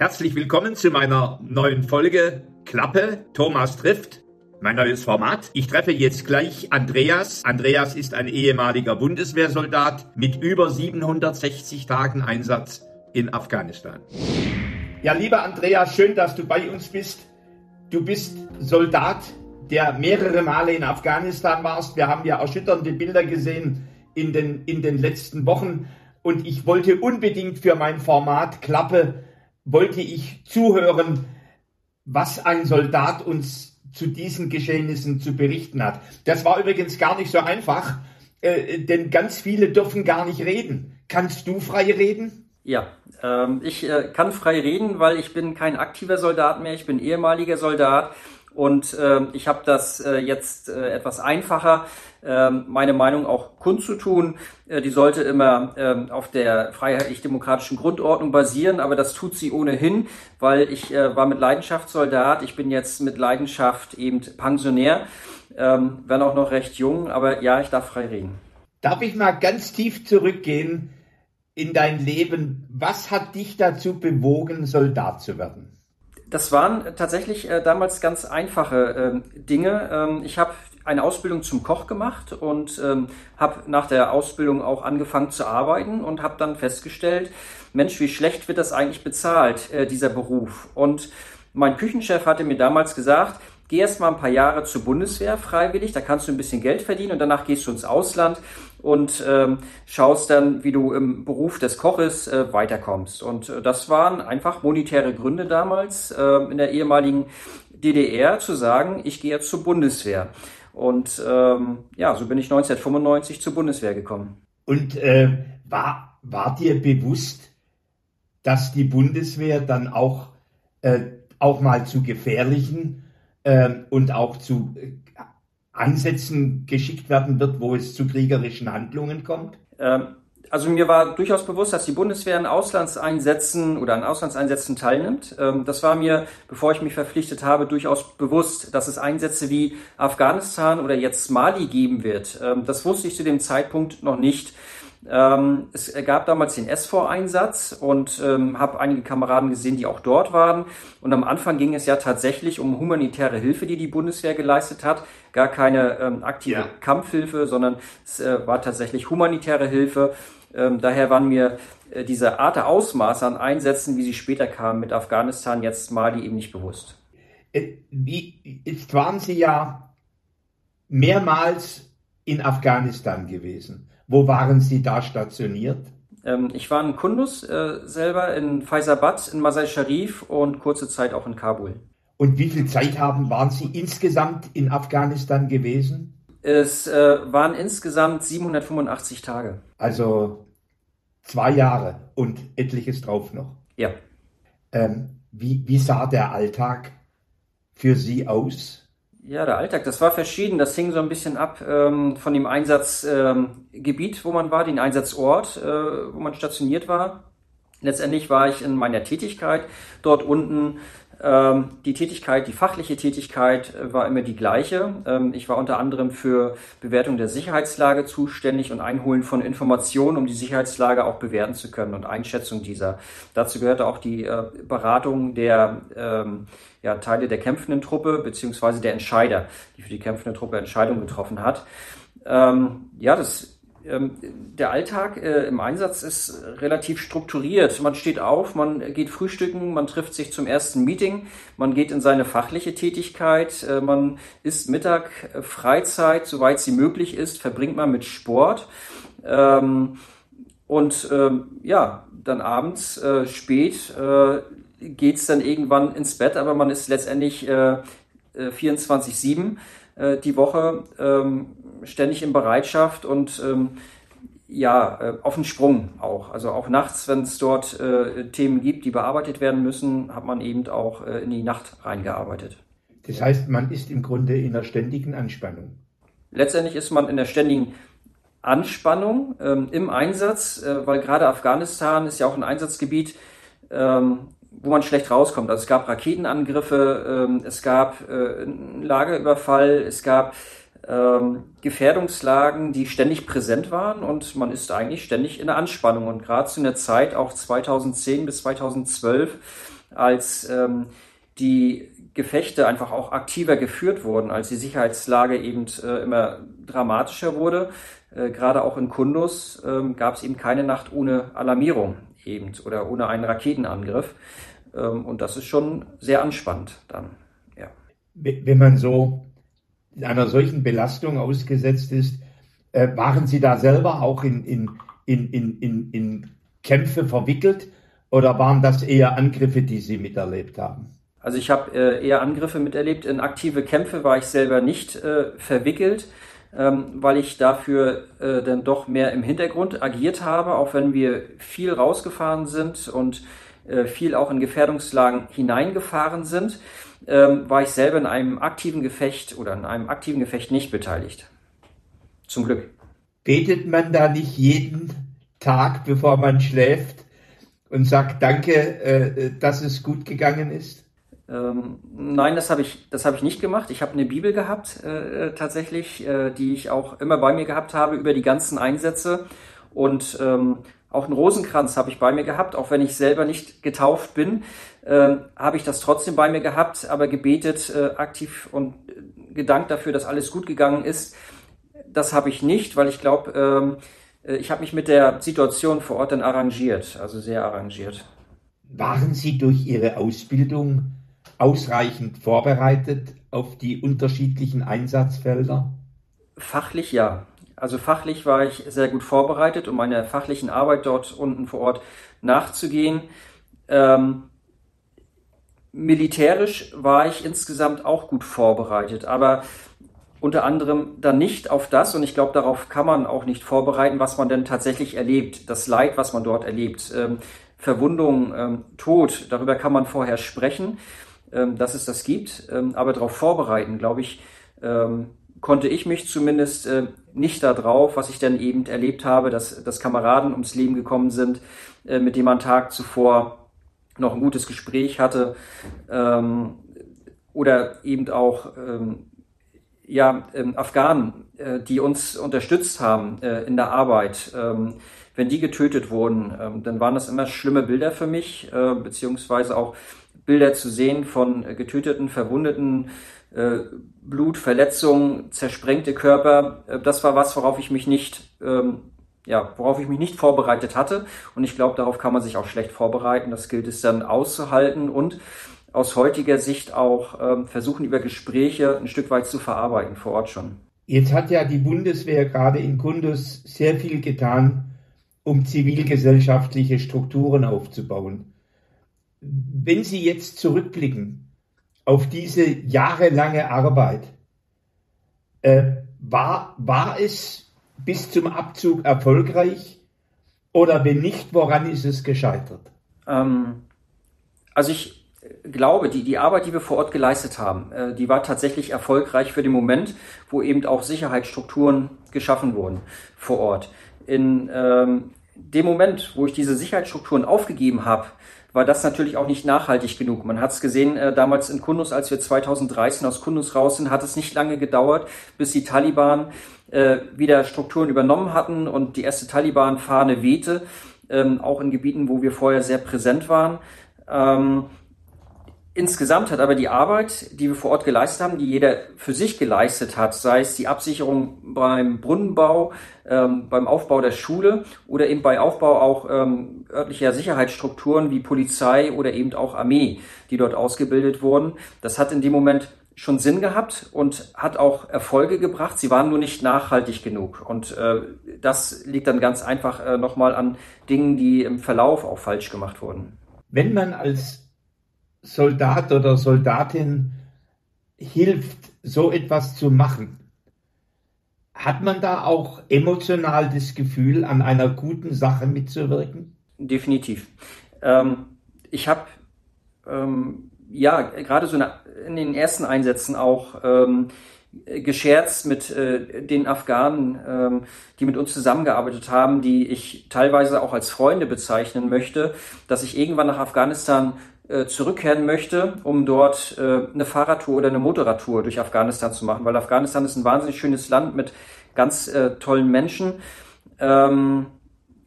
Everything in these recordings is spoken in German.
Herzlich willkommen zu meiner neuen Folge Klappe Thomas trifft. Mein neues Format. Ich treffe jetzt gleich Andreas. Andreas ist ein ehemaliger Bundeswehrsoldat mit über 760 Tagen Einsatz in Afghanistan. Ja, lieber Andreas, schön, dass du bei uns bist. Du bist Soldat, der mehrere Male in Afghanistan warst. Wir haben ja erschütternde Bilder gesehen in den, in den letzten Wochen. Und ich wollte unbedingt für mein Format Klappe wollte ich zuhören, was ein Soldat uns zu diesen Geschehnissen zu berichten hat. Das war übrigens gar nicht so einfach, äh, denn ganz viele dürfen gar nicht reden. Kannst du frei reden? Ja, ähm, ich äh, kann frei reden, weil ich bin kein aktiver Soldat mehr, ich bin ehemaliger Soldat und äh, ich habe das äh, jetzt äh, etwas einfacher, äh, meine Meinung auch kundzutun. Äh, die sollte immer äh, auf der freiheitlich-demokratischen Grundordnung basieren, aber das tut sie ohnehin, weil ich äh, war mit Leidenschaft Soldat, ich bin jetzt mit Leidenschaft eben Pensionär, äh, wenn auch noch recht jung, aber ja, ich darf frei reden. Darf ich mal ganz tief zurückgehen in dein Leben? Was hat dich dazu bewogen, Soldat zu werden? Das waren tatsächlich äh, damals ganz einfache äh, Dinge. Ähm, ich habe eine Ausbildung zum Koch gemacht und ähm, habe nach der Ausbildung auch angefangen zu arbeiten und habe dann festgestellt, Mensch, wie schlecht wird das eigentlich bezahlt, äh, dieser Beruf. Und mein Küchenchef hatte mir damals gesagt, geh erst mal ein paar Jahre zur Bundeswehr freiwillig, da kannst du ein bisschen Geld verdienen und danach gehst du ins Ausland und ähm, schaust dann, wie du im Beruf des Koches äh, weiterkommst. Und äh, das waren einfach monetäre Gründe damals äh, in der ehemaligen DDR zu sagen, ich gehe jetzt zur Bundeswehr. Und ähm, ja, so bin ich 1995 zur Bundeswehr gekommen. Und äh, war, war dir bewusst, dass die Bundeswehr dann auch, äh, auch mal zu gefährlichen ähm, und auch zu äh, Ansätzen geschickt werden wird, wo es zu kriegerischen Handlungen kommt? Ähm, also mir war durchaus bewusst, dass die Bundeswehr an Auslandseinsätzen oder an Auslandseinsätzen teilnimmt. Ähm, das war mir, bevor ich mich verpflichtet habe, durchaus bewusst, dass es Einsätze wie Afghanistan oder jetzt Mali geben wird. Ähm, das wusste ich zu dem Zeitpunkt noch nicht. Ähm, es gab damals den SVOR-Einsatz und ähm, habe einige Kameraden gesehen, die auch dort waren. Und am Anfang ging es ja tatsächlich um humanitäre Hilfe, die die Bundeswehr geleistet hat. Gar keine ähm, aktive ja. Kampfhilfe, sondern es äh, war tatsächlich humanitäre Hilfe. Ähm, daher waren mir äh, diese Art der Ausmaße an Einsätzen, wie sie später kamen mit Afghanistan, jetzt mal die eben nicht bewusst. Äh, wie, jetzt waren Sie ja mehrmals in Afghanistan gewesen. Wo waren Sie da stationiert? Ähm, ich war in Kunduz äh, selber, in Faisabad, in Masai Sharif und kurze Zeit auch in Kabul. Und wie viel Zeit haben, waren Sie insgesamt in Afghanistan gewesen? Es äh, waren insgesamt 785 Tage. Also zwei Jahre und etliches drauf noch. Ja. Ähm, wie, wie sah der Alltag für Sie aus? Ja, der Alltag, das war verschieden. Das hing so ein bisschen ab ähm, von dem Einsatzgebiet, ähm, wo man war, den Einsatzort, äh, wo man stationiert war. Letztendlich war ich in meiner Tätigkeit dort unten die Tätigkeit, die fachliche Tätigkeit äh, war immer die gleiche. Ähm, ich war unter anderem für Bewertung der Sicherheitslage zuständig und Einholen von Informationen, um die Sicherheitslage auch bewerten zu können und Einschätzung dieser. Dazu gehörte auch die äh, Beratung der ähm, ja, Teile der kämpfenden Truppe beziehungsweise der Entscheider, die für die kämpfende Truppe Entscheidungen getroffen hat. Ähm, ja, das ähm, der Alltag äh, im Einsatz ist relativ strukturiert. Man steht auf, man geht frühstücken, man trifft sich zum ersten Meeting, man geht in seine fachliche Tätigkeit, äh, man isst Mittag, äh, Freizeit, soweit sie möglich ist, verbringt man mit Sport. Ähm, und ähm, ja, dann abends spät geht's dann irgendwann ins Bett, aber man ist letztendlich äh, 24-7 äh, die Woche ähm, ständig in Bereitschaft und ähm, ja, äh, auf den Sprung auch. Also auch nachts, wenn es dort äh, Themen gibt, die bearbeitet werden müssen, hat man eben auch äh, in die Nacht reingearbeitet. Das heißt, man ist im Grunde in einer ständigen Anspannung. Letztendlich ist man in der ständigen Anspannung ähm, im Einsatz, äh, weil gerade Afghanistan ist ja auch ein Einsatzgebiet, ähm, wo man schlecht rauskommt. Also es gab Raketenangriffe, ähm, es gab äh, einen Lagerüberfall, es gab ähm, Gefährdungslagen, die ständig präsent waren und man ist eigentlich ständig in der Anspannung. Und gerade zu einer Zeit, auch 2010 bis 2012, als ähm, die Gefechte einfach auch aktiver geführt wurden, als die Sicherheitslage eben äh, immer dramatischer wurde. Äh, gerade auch in Kundus äh, gab es eben keine Nacht ohne Alarmierung eben oder ohne einen Raketenangriff. Ähm, und das ist schon sehr anspannend dann. Ja. Wenn man so einer solchen Belastung ausgesetzt ist, äh, waren Sie da selber auch in, in, in, in, in, in Kämpfe verwickelt oder waren das eher Angriffe, die Sie miterlebt haben? Also ich habe äh, eher Angriffe miterlebt. In aktive Kämpfe war ich selber nicht äh, verwickelt, ähm, weil ich dafür äh, dann doch mehr im Hintergrund agiert habe, auch wenn wir viel rausgefahren sind und äh, viel auch in Gefährdungslagen hineingefahren sind, ähm, war ich selber in einem aktiven Gefecht oder in einem aktiven Gefecht nicht beteiligt. Zum Glück. Betet man da nicht jeden Tag, bevor man schläft und sagt Danke, äh, dass es gut gegangen ist? Ähm, nein, das habe ich, das habe ich nicht gemacht. Ich habe eine Bibel gehabt, äh, äh, tatsächlich, äh, die ich auch immer bei mir gehabt habe über die ganzen Einsätze. Und ähm, auch einen Rosenkranz habe ich bei mir gehabt, auch wenn ich selber nicht getauft bin, äh, habe ich das trotzdem bei mir gehabt, aber gebetet, äh, aktiv und äh, gedankt dafür, dass alles gut gegangen ist. Das habe ich nicht, weil ich glaube, ähm, äh, ich habe mich mit der Situation vor Ort dann arrangiert, also sehr arrangiert. Waren Sie durch Ihre Ausbildung ausreichend vorbereitet auf die unterschiedlichen Einsatzfelder? Fachlich ja. Also fachlich war ich sehr gut vorbereitet, um meiner fachlichen Arbeit dort unten vor Ort nachzugehen. Ähm, militärisch war ich insgesamt auch gut vorbereitet, aber unter anderem dann nicht auf das, und ich glaube, darauf kann man auch nicht vorbereiten, was man denn tatsächlich erlebt, das Leid, was man dort erlebt, ähm, Verwundung, ähm, Tod, darüber kann man vorher sprechen ähm, dass es das gibt. Ähm, aber darauf vorbereiten, glaube ich, ähm, konnte ich mich zumindest äh, nicht darauf, was ich dann eben erlebt habe, dass, dass Kameraden ums Leben gekommen sind, äh, mit denen man Tag zuvor noch ein gutes Gespräch hatte ähm, oder eben auch ähm, ja, ähm, Afghanen, äh, die uns unterstützt haben äh, in der Arbeit. Ähm, wenn die getötet wurden, ähm, dann waren das immer schlimme Bilder für mich, äh, beziehungsweise auch Bilder zu sehen von getöteten, verwundeten, äh, Blutverletzungen, zersprengte Körper. Äh, das war was, worauf ich mich nicht, ähm, ja, worauf ich mich nicht vorbereitet hatte. Und ich glaube, darauf kann man sich auch schlecht vorbereiten. Das gilt es dann auszuhalten und aus heutiger Sicht auch ähm, versuchen, über Gespräche ein Stück weit zu verarbeiten vor Ort schon. Jetzt hat ja die Bundeswehr gerade in Kundus sehr viel getan, um zivilgesellschaftliche Strukturen aufzubauen wenn Sie jetzt zurückblicken auf diese jahrelange Arbeit, äh, war, war es bis zum Abzug erfolgreich oder wenn nicht, woran ist es gescheitert? Ähm, also ich glaube, die, die Arbeit, die wir vor Ort geleistet haben, äh, die war tatsächlich erfolgreich für den Moment, wo eben auch Sicherheitsstrukturen geschaffen wurden vor Ort. In ähm, dem Moment, wo ich diese Sicherheitsstrukturen aufgegeben habe, war das natürlich auch nicht nachhaltig genug. Man hat es gesehen, äh, damals in Kundus, als wir 2013 aus Kundus raus sind, hat es nicht lange gedauert, bis die Taliban äh, wieder Strukturen übernommen hatten und die erste Taliban-Fahne wehte, ähm, auch in Gebieten, wo wir vorher sehr präsent waren. Ähm, Insgesamt hat aber die Arbeit, die wir vor Ort geleistet haben, die jeder für sich geleistet hat, sei es die Absicherung beim Brunnenbau, ähm, beim Aufbau der Schule oder eben bei Aufbau auch ähm, örtlicher Sicherheitsstrukturen wie Polizei oder eben auch Armee, die dort ausgebildet wurden. Das hat in dem Moment schon Sinn gehabt und hat auch Erfolge gebracht. Sie waren nur nicht nachhaltig genug. Und äh, das liegt dann ganz einfach äh, nochmal an Dingen, die im Verlauf auch falsch gemacht wurden. Wenn man als Soldat oder Soldatin hilft, so etwas zu machen, hat man da auch emotional das Gefühl, an einer guten Sache mitzuwirken? Definitiv. Ähm, ich habe ähm, ja gerade so in den ersten Einsätzen auch ähm, gescherzt mit äh, den Afghanen, ähm, die mit uns zusammengearbeitet haben, die ich teilweise auch als Freunde bezeichnen möchte, dass ich irgendwann nach Afghanistan äh, zurückkehren möchte, um dort äh, eine Fahrradtour oder eine Motorradtour durch Afghanistan zu machen, weil Afghanistan ist ein wahnsinnig schönes Land mit ganz äh, tollen Menschen. Ähm,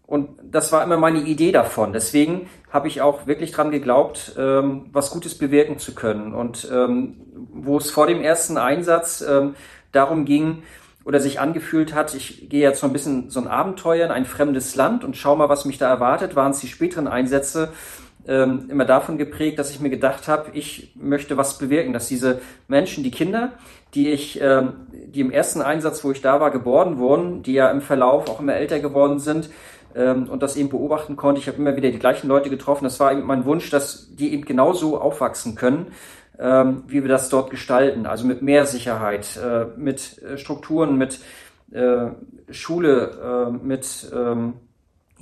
und das war immer meine Idee davon. Deswegen habe ich auch wirklich dran geglaubt, ähm, was Gutes bewirken zu können. Und ähm, wo es vor dem ersten Einsatz ähm, darum ging oder sich angefühlt hat, ich gehe jetzt so ein bisschen so ein Abenteuer in ein fremdes Land und schau mal, was mich da erwartet, waren es die späteren Einsätze ähm, immer davon geprägt, dass ich mir gedacht habe, ich möchte was bewirken, dass diese Menschen, die Kinder, die ich, ähm, die im ersten Einsatz, wo ich da war, geboren wurden, die ja im Verlauf auch immer älter geworden sind, ähm, und das eben beobachten konnte. Ich habe immer wieder die gleichen Leute getroffen. Das war eben mein Wunsch, dass die eben genauso aufwachsen können, ähm, wie wir das dort gestalten. Also mit mehr Sicherheit, äh, mit äh, Strukturen, mit äh, Schule, äh, mit ähm,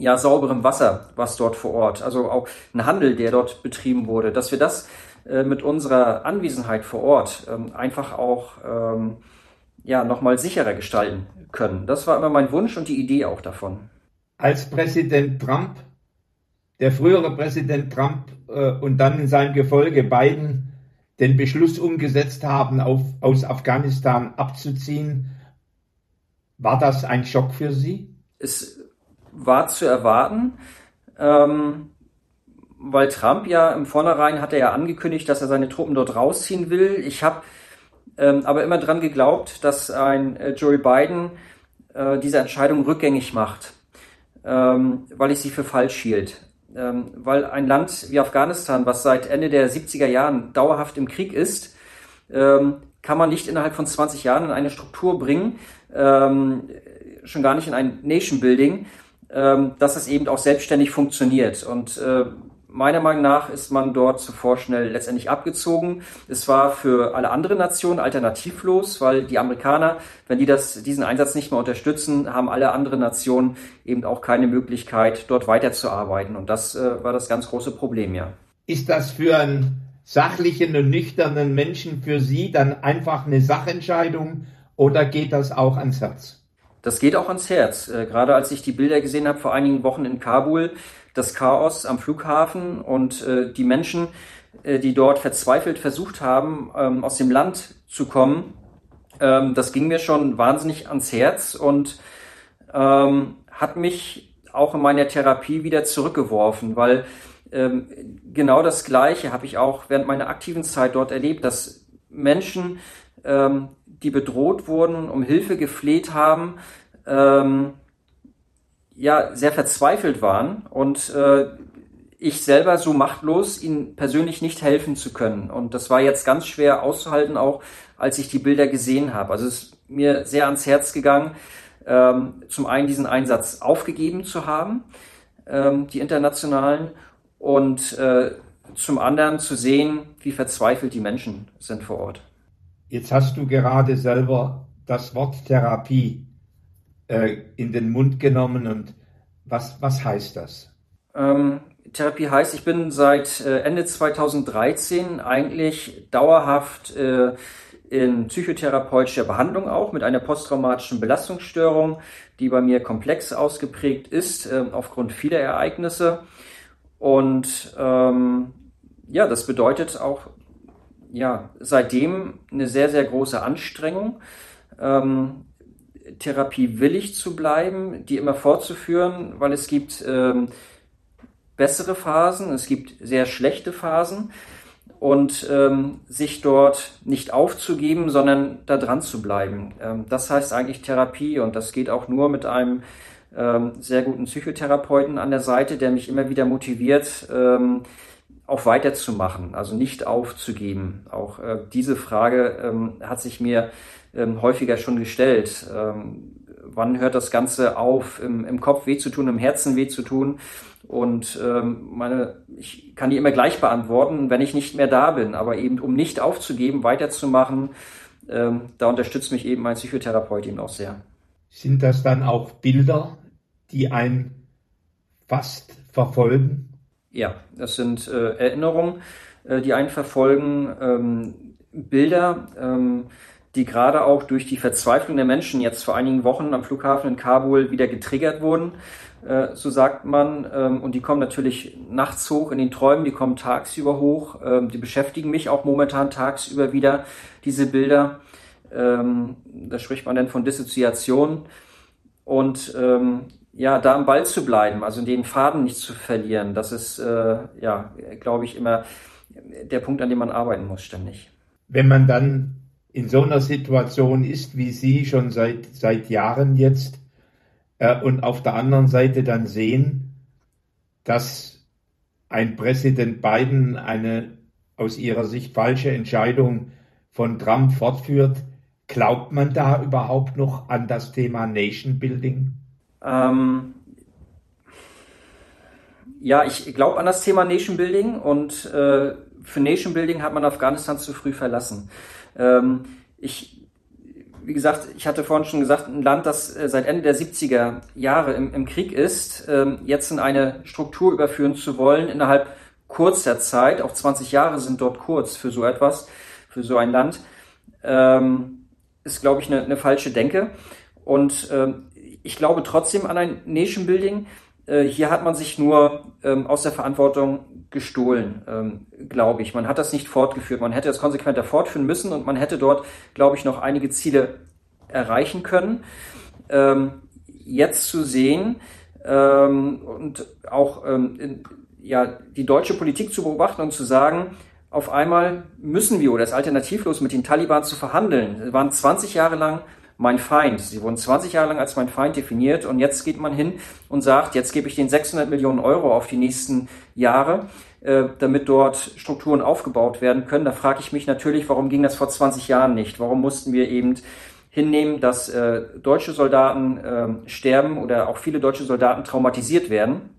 ja, sauberem Wasser, was dort vor Ort, also auch ein Handel, der dort betrieben wurde, dass wir das äh, mit unserer Anwesenheit vor Ort ähm, einfach auch ähm, ja, nochmal sicherer gestalten können. Das war immer mein Wunsch und die Idee auch davon als Präsident Trump, der frühere Präsident Trump äh, und dann in seinem Gefolge Biden den Beschluss umgesetzt haben, auf, aus Afghanistan abzuziehen. War das ein Schock für Sie? Es war zu erwarten, ähm, weil Trump ja im Vornherein hat er ja angekündigt, dass er seine Truppen dort rausziehen will. Ich habe ähm, aber immer dran geglaubt, dass ein äh, Joe Biden äh, diese Entscheidung rückgängig macht ähm, weil ich sie für falsch hielt. Ähm, weil ein Land wie Afghanistan, was seit Ende der 70er Jahren dauerhaft im Krieg ist, ähm, kann man nicht innerhalb von 20 Jahren in eine Struktur bringen, ähm, schon gar nicht in ein Nation Building, dass es eben auch selbstständig funktioniert. Und äh, Meiner Meinung nach ist man dort zuvor schnell letztendlich abgezogen. Es war für alle anderen Nationen alternativlos, weil die Amerikaner, wenn die das, diesen Einsatz nicht mehr unterstützen, haben alle anderen Nationen eben auch keine Möglichkeit, dort weiterzuarbeiten. Und das äh, war das ganz große Problem, ja. Ist das für einen sachlichen und nüchternen Menschen für Sie dann einfach eine Sachentscheidung oder geht das auch ans Herz? Das geht auch ans Herz. Äh, gerade als ich die Bilder gesehen habe vor einigen Wochen in Kabul, das Chaos am Flughafen und äh, die Menschen, äh, die dort verzweifelt versucht haben, ähm, aus dem Land zu kommen, ähm, das ging mir schon wahnsinnig ans Herz und ähm, hat mich auch in meiner Therapie wieder zurückgeworfen, weil genau das Gleiche habe ich auch während meiner aktiven Zeit dort erlebt, dass Menschen, die bedroht wurden, um Hilfe gefleht haben, ähm, ja sehr verzweifelt waren und äh, ich selber so machtlos, ihnen persönlich nicht helfen zu können. Und das war jetzt ganz schwer auszuhalten, auch als ich die Bilder gesehen habe. Also es ist mir sehr ans Herz gegangen, ähm, zum einen diesen Einsatz aufgegeben zu haben, ähm, die internationalen, und äh, zum anderen zu sehen, wie verzweifelt die Menschen sind vor Ort. Jetzt hast du gerade selber das Wort Therapie äh, in den Mund genommen und was, was heißt das? Ähm, Therapie heißt, ich bin seit äh, Ende 2013 eigentlich dauerhaft äh, in psychotherapeutischer Behandlung auch mit einer posttraumatischen Belastungsstörung, die bei mir komplex ausgeprägt ist äh, aufgrund vieler Ereignisse. Und ähm, ja, das bedeutet auch ja seitdem eine sehr, sehr große Anstrengung. Ähm, Therapie willig zu bleiben, die immer fortzuführen, weil es gibt ähm, bessere Phasen, es gibt sehr schlechte Phasen und ähm, sich dort nicht aufzugeben, sondern da dran zu bleiben. Ähm, das heißt eigentlich Therapie und das geht auch nur mit einem ähm, sehr guten Psychotherapeuten an der Seite, der mich immer wieder motiviert, ähm, auch weiterzumachen, also nicht aufzugeben. Auch äh, diese Frage ähm, hat sich mir ähm, häufiger schon gestellt. Ähm, wann hört das Ganze auf, im, im Kopf weh zu tun, im Herzen weh zu tun? Und ähm, meine, ich kann die immer gleich beantworten, wenn ich nicht mehr da bin, aber eben um nicht aufzugeben, weiterzumachen, ähm, da unterstützt mich eben mein Psychotherapeut eben auch sehr. Sind das dann auch Bilder, die einen fast verfolgen? Ja, das sind äh, Erinnerungen, äh, die einen verfolgen, ähm, Bilder, ähm, die gerade auch durch die Verzweiflung der Menschen jetzt vor einigen Wochen am Flughafen in Kabul wieder getriggert wurden, äh, so sagt man. Ähm, und die kommen natürlich nachts hoch in den Träumen, die kommen tagsüber hoch, ähm, die beschäftigen mich auch momentan tagsüber wieder, diese Bilder. Ähm, da spricht man dann von Dissoziation. Und ja, da am Ball zu bleiben, also den Faden nicht zu verlieren, das ist, äh, ja, glaube ich, immer der Punkt, an dem man arbeiten muss, ständig. Wenn man dann in so einer Situation ist, wie Sie schon seit, seit Jahren jetzt, äh, und auf der anderen Seite dann sehen, dass ein Präsident Biden eine aus Ihrer Sicht falsche Entscheidung von Trump fortführt, glaubt man da überhaupt noch an das Thema Nation Building? Ähm, ja, ich glaube an das Thema Nation Building und äh, für Nation Building hat man Afghanistan zu früh verlassen. Ähm, ich, wie gesagt, ich hatte vorhin schon gesagt, ein Land, das äh, seit Ende der 70er Jahre im, im Krieg ist, ähm, jetzt in eine Struktur überführen zu wollen innerhalb kurzer Zeit, auch 20 Jahre sind dort kurz für so etwas, für so ein Land, ähm, ist, glaube ich, eine, eine falsche Denke. Und ähm, ich glaube trotzdem an ein Nation Building. Äh, hier hat man sich nur ähm, aus der Verantwortung gestohlen, ähm, glaube ich. Man hat das nicht fortgeführt. Man hätte es konsequenter fortführen müssen und man hätte dort, glaube ich, noch einige Ziele erreichen können. Ähm, jetzt zu sehen ähm, und auch ähm, in, ja, die deutsche Politik zu beobachten und zu sagen, auf einmal müssen wir oder ist alternativlos mit den Taliban zu verhandeln. Sie waren 20 Jahre lang mein Feind. Sie wurden 20 Jahre lang als mein Feind definiert und jetzt geht man hin und sagt, jetzt gebe ich den 600 Millionen Euro auf die nächsten Jahre, äh, damit dort Strukturen aufgebaut werden können. Da frage ich mich natürlich, warum ging das vor 20 Jahren nicht? Warum mussten wir eben hinnehmen, dass äh, deutsche Soldaten äh, sterben oder auch viele deutsche Soldaten traumatisiert werden,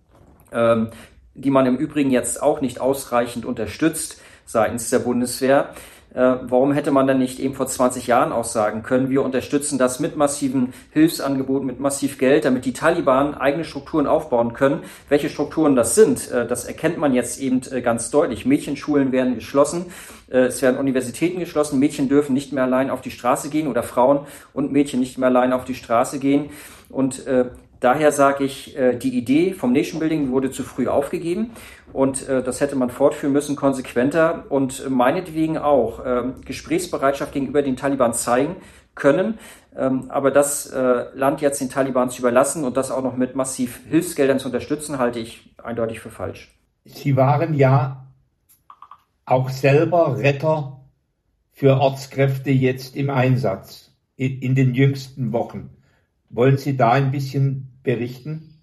ähm, die man im Übrigen jetzt auch nicht ausreichend unterstützt seitens der Bundeswehr. Äh, warum hätte man dann nicht eben vor 20 Jahren auch sagen können, wir unterstützen das mit massiven Hilfsangeboten, mit massiv Geld, damit die Taliban eigene Strukturen aufbauen können. Welche Strukturen das sind, äh, das erkennt man jetzt eben äh, ganz deutlich. Mädchenschulen werden geschlossen, es werden Universitäten geschlossen, Mädchen dürfen nicht mehr allein auf die Straße gehen oder Frauen und Mädchen nicht mehr allein auf die Straße gehen. Und Daher sage ich, äh, die Idee vom Nation Building wurde zu früh aufgegeben und äh, das hätte man fortführen müssen, konsequenter und meinetwegen auch ähm, Gesprächsbereitschaft gegenüber den Taliban zeigen können. Ähm, aber das äh, Land jetzt den Taliban zu überlassen und das auch noch mit massiv Hilfsgeldern zu unterstützen, halte ich eindeutig für falsch. Sie waren ja auch selber Retter für Ortskräfte jetzt im Einsatz in den jüngsten Wochen. Wollen Sie da ein bisschen berichten?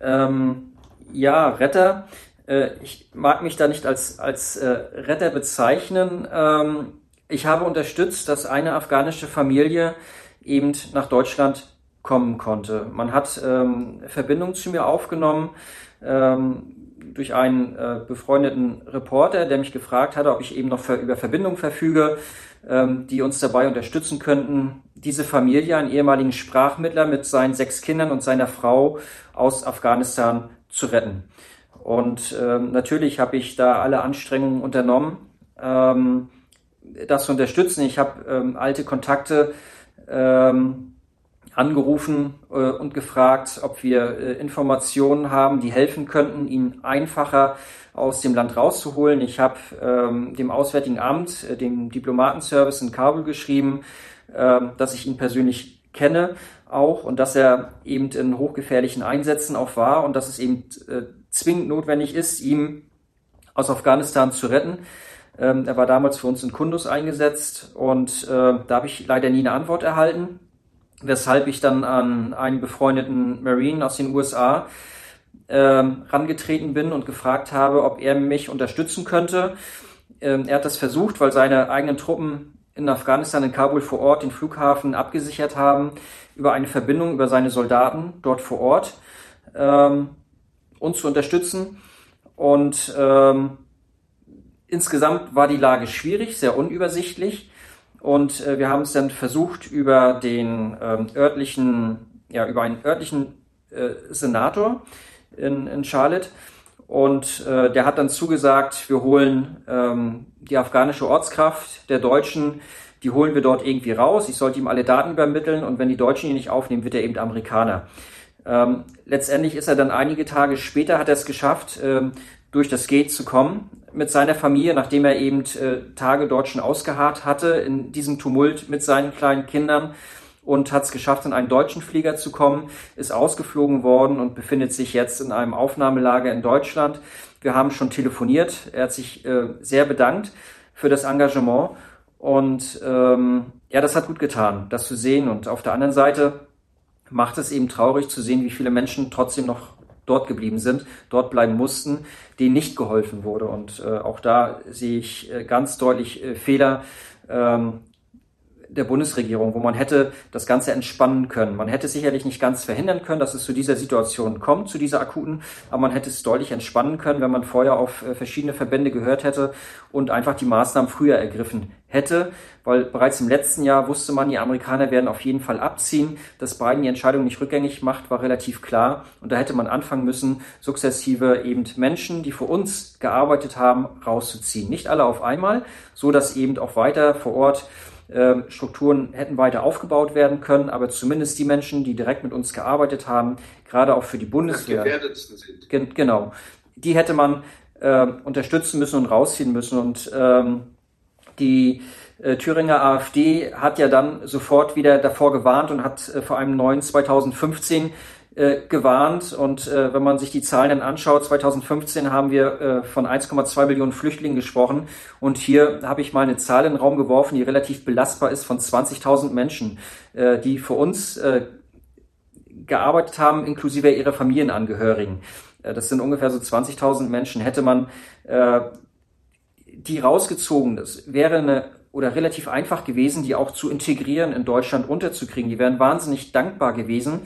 Ähm, ja, Retter. Äh, ich mag mich da nicht als, als äh, Retter bezeichnen. Ähm, ich habe unterstützt, dass eine afghanische Familie eben nach Deutschland kommen konnte. Man hat ähm, Verbindung zu mir aufgenommen ähm, durch einen äh, befreundeten Reporter, der mich gefragt hatte, ob ich eben noch für, über Verbindung verfüge, ähm, die uns dabei unterstützen könnten, diese Familie, einen ehemaligen Sprachmittler mit seinen sechs Kindern und seiner Frau aus Afghanistan zu retten. Und ähm, natürlich habe ich da alle Anstrengungen unternommen, ähm, das zu unterstützen. Ich habe ähm, alte Kontakte ähm, angerufen äh, und gefragt, ob wir äh, Informationen haben, die helfen könnten, ihn einfacher aus dem Land rauszuholen. Ich habe ähm, dem Auswärtigen Amt, äh, dem Diplomatenservice in Kabul geschrieben, äh, dass ich ihn persönlich kenne auch und dass er eben in hochgefährlichen Einsätzen auch war und dass es eben äh, zwingend notwendig ist, ihn aus Afghanistan zu retten. Ähm, er war damals für uns in Kundus eingesetzt und äh, da habe ich leider nie eine Antwort erhalten, weshalb ich dann an einen befreundeten Marine aus den USA ähm, rangetreten bin und gefragt habe, ob er mich unterstützen könnte. Ähm, er hat das versucht, weil seine eigenen Truppen in Afghanistan, in Kabul vor Ort, den Flughafen abgesichert haben, über eine Verbindung über seine Soldaten dort vor Ort, ähm, uns zu unterstützen. Und ähm, insgesamt war die Lage schwierig, sehr unübersichtlich. Und äh, wir haben es dann versucht, über den ähm, örtlichen, ja, über einen örtlichen äh, Senator in, in Charlotte. Und äh, der hat dann zugesagt, wir holen ähm, die afghanische Ortskraft der Deutschen, die holen wir dort irgendwie raus. Ich sollte ihm alle Daten übermitteln und wenn die Deutschen ihn nicht aufnehmen, wird er eben Amerikaner. Ähm, letztendlich ist er dann einige Tage später, hat er es geschafft, ähm, durch das Gate zu kommen mit seiner Familie, nachdem er eben äh, Tage dort schon ausgeharrt hatte in diesem Tumult mit seinen kleinen Kindern und hat es geschafft, in einen deutschen Flieger zu kommen, ist ausgeflogen worden und befindet sich jetzt in einem Aufnahmelager in Deutschland. Wir haben schon telefoniert. Er hat sich äh, sehr bedankt für das Engagement und ähm, ja, das hat gut getan, das zu sehen. Und auf der anderen Seite macht es eben traurig zu sehen, wie viele Menschen trotzdem noch dort geblieben sind, dort bleiben mussten, denen nicht geholfen wurde. Und äh, auch da sehe ich äh, ganz deutlich äh, Fehler. Ähm, der Bundesregierung, wo man hätte das Ganze entspannen können. Man hätte sicherlich nicht ganz verhindern können, dass es zu dieser Situation kommt, zu dieser akuten, aber man hätte es deutlich entspannen können, wenn man vorher auf äh, verschiedene Verbände gehört hätte und einfach die Maßnahmen früher ergriffen hätte, weil bereits im letzten Jahr wusste man, die Amerikaner werden auf jeden Fall abziehen. Dass Biden die Entscheidung nicht rückgängig macht, war relativ klar. Und da hätte man anfangen müssen, sukzessive eben Menschen, die für uns gearbeitet haben, rauszuziehen. Nicht alle auf einmal, so dass eben auch weiter vor Ort ähm, Strukturen hätten weiter aufgebaut werden können, aber zumindest die Menschen, die direkt mit uns gearbeitet haben, gerade auch für die Bundeswehr. Sind. Gen genau. Die hätte man äh, unterstützen müssen und rausziehen müssen. Und ähm, die äh, Thüringer AfD hat ja dann sofort wieder davor gewarnt und hat äh, vor einem neuen 2015 äh, gewarnt. Und äh, wenn man sich die Zahlen dann anschaut, 2015 haben wir äh, von 1,2 Millionen Flüchtlingen gesprochen. Und hier habe ich mal eine Zahl in den Raum geworfen, die relativ belastbar ist, von 20.000 Menschen, äh, die für uns äh, gearbeitet haben, inklusive ihrer Familienangehörigen. Das sind ungefähr so 20.000 Menschen. Hätte man die rausgezogen, das wäre eine oder relativ einfach gewesen, die auch zu integrieren in Deutschland unterzukriegen. Die wären wahnsinnig dankbar gewesen.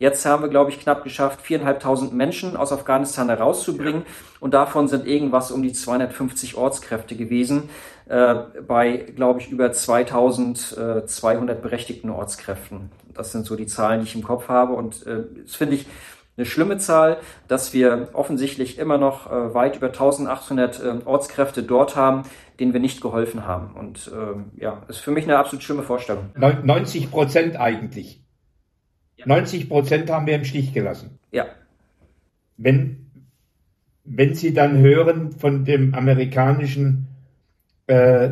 Jetzt haben wir, glaube ich, knapp geschafft, viereinhalbtausend Menschen aus Afghanistan herauszubringen. Und davon sind irgendwas um die 250 Ortskräfte gewesen, äh, bei, glaube ich, über 2200 berechtigten Ortskräften. Das sind so die Zahlen, die ich im Kopf habe. Und äh, das finde ich eine schlimme Zahl, dass wir offensichtlich immer noch äh, weit über 1800 äh, Ortskräfte dort haben, denen wir nicht geholfen haben. Und äh, ja, ist für mich eine absolut schlimme Vorstellung. 90 Prozent eigentlich. 90 Prozent haben wir im Stich gelassen. Ja. Wenn, wenn Sie dann hören von dem amerikanischen äh,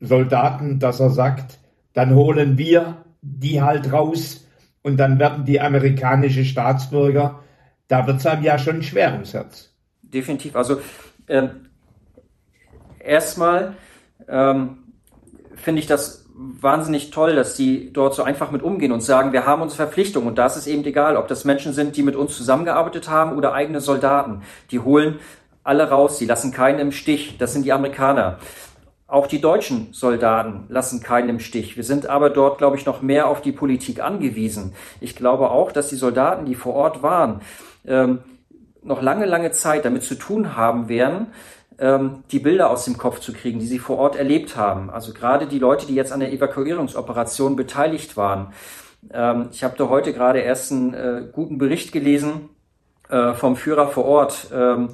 Soldaten, dass er sagt, dann holen wir die halt raus und dann werden die amerikanische Staatsbürger, da wird es einem ja schon schwer ums Herz. Definitiv. Also ähm, erstmal ähm, finde ich das wahnsinnig toll, dass die dort so einfach mit umgehen und sagen, wir haben unsere Verpflichtung und da ist es eben egal, ob das Menschen sind, die mit uns zusammengearbeitet haben oder eigene Soldaten. Die holen alle raus, die lassen keinen im Stich. Das sind die Amerikaner. Auch die deutschen Soldaten lassen keinen im Stich. Wir sind aber dort, glaube ich, noch mehr auf die Politik angewiesen. Ich glaube auch, dass die Soldaten, die vor Ort waren, ähm, noch lange, lange Zeit damit zu tun haben werden, ähm, die Bilder aus dem Kopf zu kriegen, die sie vor Ort erlebt haben. Also gerade die Leute, die jetzt an der Evakuierungsoperation beteiligt waren. Ähm, ich habe da heute gerade erst einen äh, guten Bericht gelesen äh, vom Führer vor Ort, ähm,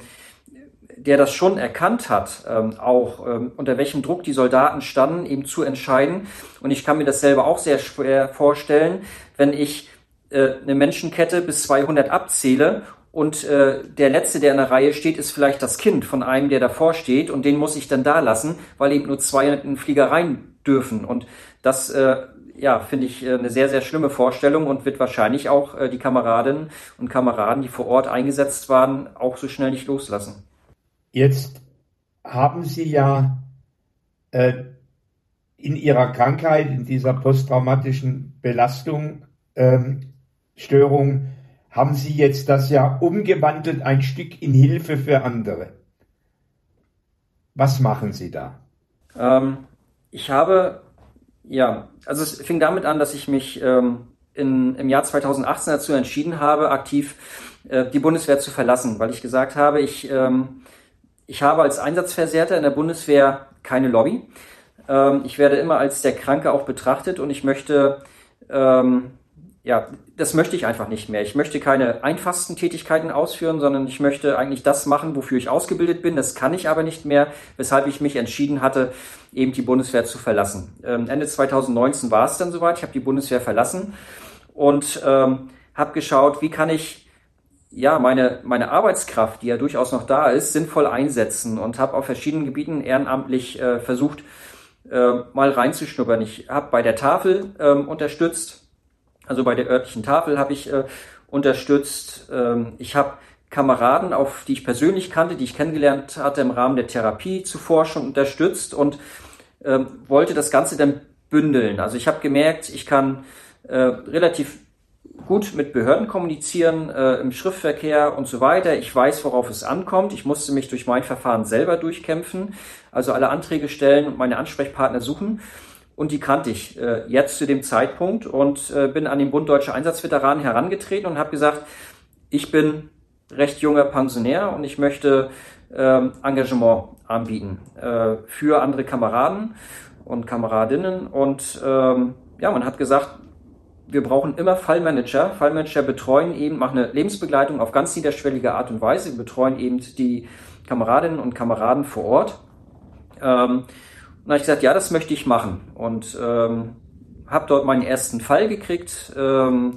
der das schon erkannt hat, ähm, auch ähm, unter welchem Druck die Soldaten standen, eben zu entscheiden. Und ich kann mir das selber auch sehr schwer vorstellen, wenn ich äh, eine Menschenkette bis 200 abzähle und äh, der Letzte, der in der Reihe steht, ist vielleicht das Kind von einem, der davor steht und den muss ich dann da lassen, weil eben nur zwei in den Flieger rein dürfen. Und das, äh, ja, finde ich äh, eine sehr, sehr schlimme Vorstellung und wird wahrscheinlich auch äh, die Kameradinnen und Kameraden, die vor Ort eingesetzt waren, auch so schnell nicht loslassen. Jetzt haben Sie ja äh, in Ihrer Krankheit, in dieser posttraumatischen Belastung, ähm, Störung, haben Sie jetzt das ja umgewandelt ein Stück in Hilfe für andere. Was machen Sie da? Ähm, ich habe, ja, also es fing damit an, dass ich mich ähm, in, im Jahr 2018 dazu entschieden habe, aktiv äh, die Bundeswehr zu verlassen, weil ich gesagt habe, ich, ähm, ich habe als Einsatzversehrter in der Bundeswehr keine Lobby. Ähm, ich werde immer als der Kranke auch betrachtet und ich möchte ähm, ja, das möchte ich einfach nicht mehr. Ich möchte keine einfachsten Tätigkeiten ausführen, sondern ich möchte eigentlich das machen, wofür ich ausgebildet bin. Das kann ich aber nicht mehr, weshalb ich mich entschieden hatte, eben die Bundeswehr zu verlassen. Ähm, Ende 2019 war es dann soweit. Ich habe die Bundeswehr verlassen und ähm, habe geschaut, wie kann ich ja meine meine Arbeitskraft, die ja durchaus noch da ist, sinnvoll einsetzen und habe auf verschiedenen Gebieten ehrenamtlich äh, versucht, äh, mal reinzuschnuppern. Ich habe bei der Tafel ähm, unterstützt, also bei der örtlichen Tafel habe ich äh, unterstützt. Ähm, ich habe Kameraden, auf die ich persönlich kannte, die ich kennengelernt hatte im Rahmen der Therapie zuvor schon unterstützt und ähm, wollte das Ganze dann bündeln. Also ich habe gemerkt, ich kann äh, relativ gut mit Behörden kommunizieren, äh, im Schriftverkehr und so weiter. Ich weiß, worauf es ankommt. Ich musste mich durch mein Verfahren selber durchkämpfen, also alle Anträge stellen und meine Ansprechpartner suchen. Und die kannte ich äh, jetzt zu dem Zeitpunkt und äh, bin an den Bund Deutscher Einsatzveteranen herangetreten und habe gesagt, ich bin recht junger Pensionär und ich möchte ähm, Engagement anbieten äh, für andere Kameraden und Kameradinnen. Und ähm, ja, man hat gesagt, wir brauchen immer Fallmanager. Fallmanager betreuen eben, machen eine Lebensbegleitung auf ganz niederschwellige Art und Weise, wir betreuen eben die Kameradinnen und Kameraden vor Ort. Ähm, und habe ich gesagt, ja, das möchte ich machen. Und ähm, habe dort meinen ersten Fall gekriegt, ähm,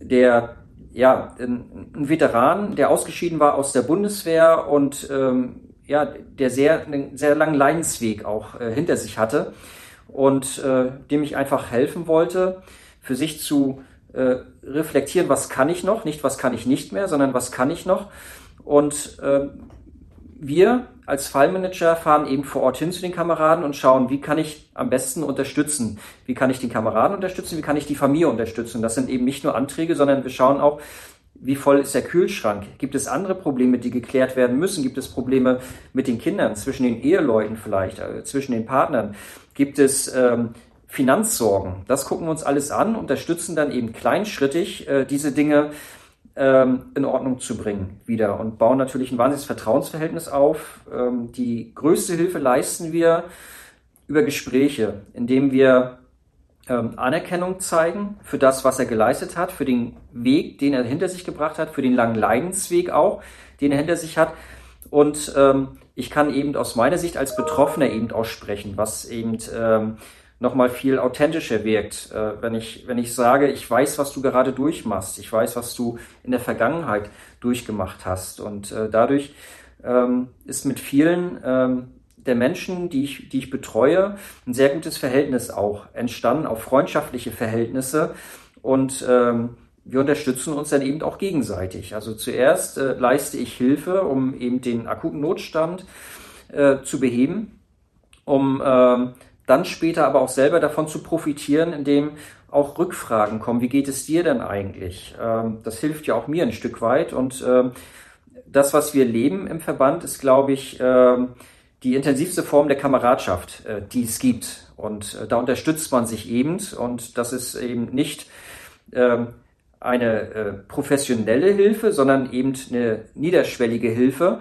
der ja ein, ein, Veteran, der ausgeschieden war aus der Bundeswehr und ähm, ja, der sehr einen sehr langen Leidensweg auch äh, hinter sich hatte und äh, dem ich einfach helfen wollte für sich zu äh, reflektieren, was kann ich noch, nicht was kann ich nicht mehr, sondern was kann ich noch. Und äh, wir als Fallmanager fahren eben vor Ort hin zu den Kameraden und schauen, wie kann ich am besten unterstützen? Wie kann ich den Kameraden unterstützen? Wie kann ich die Familie unterstützen? Das sind eben nicht nur Anträge, sondern wir schauen auch, wie voll ist der Kühlschrank? Gibt es andere Probleme, die geklärt werden müssen? Gibt es Probleme mit den Kindern, zwischen den Eheleuten vielleicht, äh, zwischen den Partnern? Gibt es ähm, Finanzsorgen. Das gucken wir uns alles an, unterstützen dann eben kleinschrittig äh, diese Dinge ähm, in Ordnung zu bringen wieder und bauen natürlich ein wahnsinniges Vertrauensverhältnis auf. Ähm, die größte Hilfe leisten wir über Gespräche, indem wir ähm, Anerkennung zeigen für das, was er geleistet hat, für den Weg, den er hinter sich gebracht hat, für den langen Leidensweg auch, den er hinter sich hat. Und ähm, ich kann eben aus meiner Sicht als Betroffener eben aussprechen, was eben ähm, nochmal viel authentischer wirkt, äh, wenn ich, wenn ich sage, ich weiß, was du gerade durchmachst, ich weiß, was du in der Vergangenheit durchgemacht hast. Und äh, dadurch ähm, ist mit vielen ähm, der Menschen, die ich, die ich betreue, ein sehr gutes Verhältnis auch entstanden, auch freundschaftliche Verhältnisse. Und ähm, wir unterstützen uns dann eben auch gegenseitig. Also zuerst äh, leiste ich Hilfe, um eben den akuten Notstand äh, zu beheben, um ähm, dann später aber auch selber davon zu profitieren, indem auch Rückfragen kommen. Wie geht es dir denn eigentlich? Ähm, das hilft ja auch mir ein Stück weit. Und ähm, das, was wir leben im Verband, ist, glaube ich, ähm, die intensivste Form der Kameradschaft, äh, die es gibt. Und äh, da unterstützt man sich eben. Und das ist eben nicht eine äh, professionelle Hilfe, sondern eben eine niederschwellige Hilfe,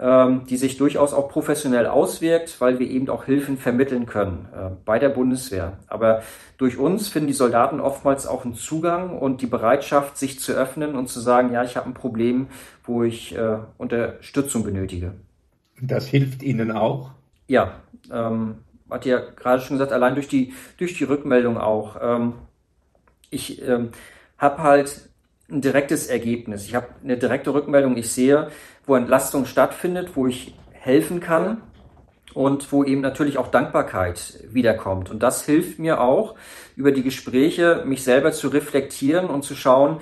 die sich durchaus auch professionell auswirkt, weil wir eben auch Hilfen vermitteln können äh, bei der Bundeswehr. Aber durch uns finden die Soldaten oftmals auch einen Zugang und die Bereitschaft, sich zu öffnen und zu sagen, ja, ich habe ein Problem, wo ich äh, Unterstützung benötige. Das hilft Ihnen auch? Ja, ähm, hat ja gerade schon gesagt, allein durch die, durch die Rückmeldung auch. Ähm, ich ähm, habe halt ein direktes Ergebnis. Ich habe eine direkte Rückmeldung. Ich sehe, wo Entlastung stattfindet, wo ich helfen kann und wo eben natürlich auch Dankbarkeit wiederkommt. Und das hilft mir auch, über die Gespräche mich selber zu reflektieren und zu schauen,